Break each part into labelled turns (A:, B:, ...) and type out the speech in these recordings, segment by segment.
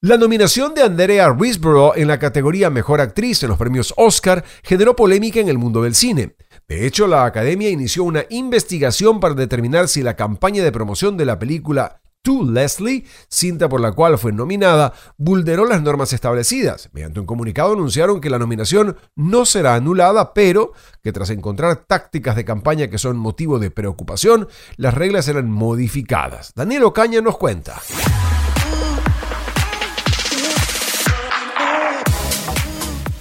A: La nominación de Andrea Riseborough en la categoría Mejor Actriz en los premios Oscar generó polémica en el mundo del cine. De hecho, la Academia inició una investigación para determinar si la campaña de promoción de la película To Leslie, cinta por la cual fue nominada, vulneró las normas establecidas. Mediante un comunicado anunciaron que la nominación no será anulada, pero que tras encontrar tácticas de campaña que son motivo de preocupación, las reglas serán modificadas. Daniel Ocaña nos cuenta.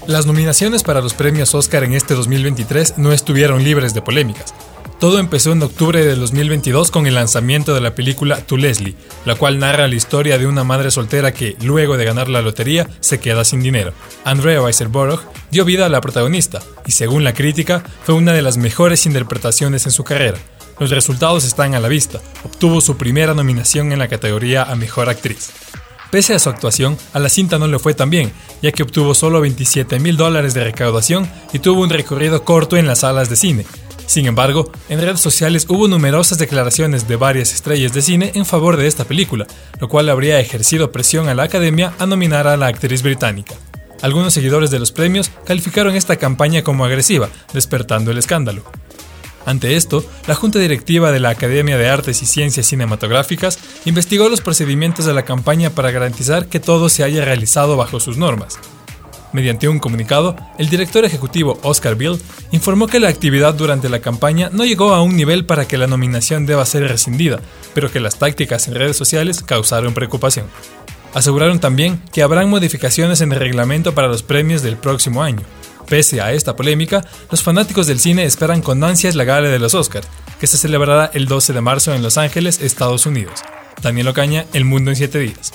B: Las nominaciones para los premios Oscar en este 2023 no estuvieron libres de polémicas. Todo empezó en octubre de 2022 con el lanzamiento de la película To Leslie, la cual narra la historia de una madre soltera que, luego de ganar la lotería, se queda sin dinero. Andrea Weisserborough dio vida a la protagonista, y según la crítica, fue una de las mejores interpretaciones en su carrera. Los resultados están a la vista. Obtuvo su primera nominación en la categoría a Mejor Actriz. Pese a su actuación, a la cinta no le fue tan bien, ya que obtuvo solo 27 mil dólares de recaudación y tuvo un recorrido corto en las salas de cine. Sin embargo, en redes sociales hubo numerosas declaraciones de varias estrellas de cine en favor de esta película, lo cual habría ejercido presión a la academia a nominar a la actriz británica. Algunos seguidores de los premios calificaron esta campaña como agresiva, despertando el escándalo. Ante esto, la Junta Directiva de la Academia de Artes y Ciencias Cinematográficas investigó los procedimientos de la campaña para garantizar que todo se haya realizado bajo sus normas. Mediante un comunicado, el director ejecutivo Oscar Bill informó que la actividad durante la campaña no llegó a un nivel para que la nominación deba ser rescindida, pero que las tácticas en redes sociales causaron preocupación. Aseguraron también que habrán modificaciones en el reglamento para los premios del próximo año, Pese a esta polémica, los fanáticos del cine esperan con ansias la gala de los Oscars, que se celebrará el 12 de marzo en Los Ángeles, Estados Unidos. Daniel Ocaña, El Mundo en 7 días.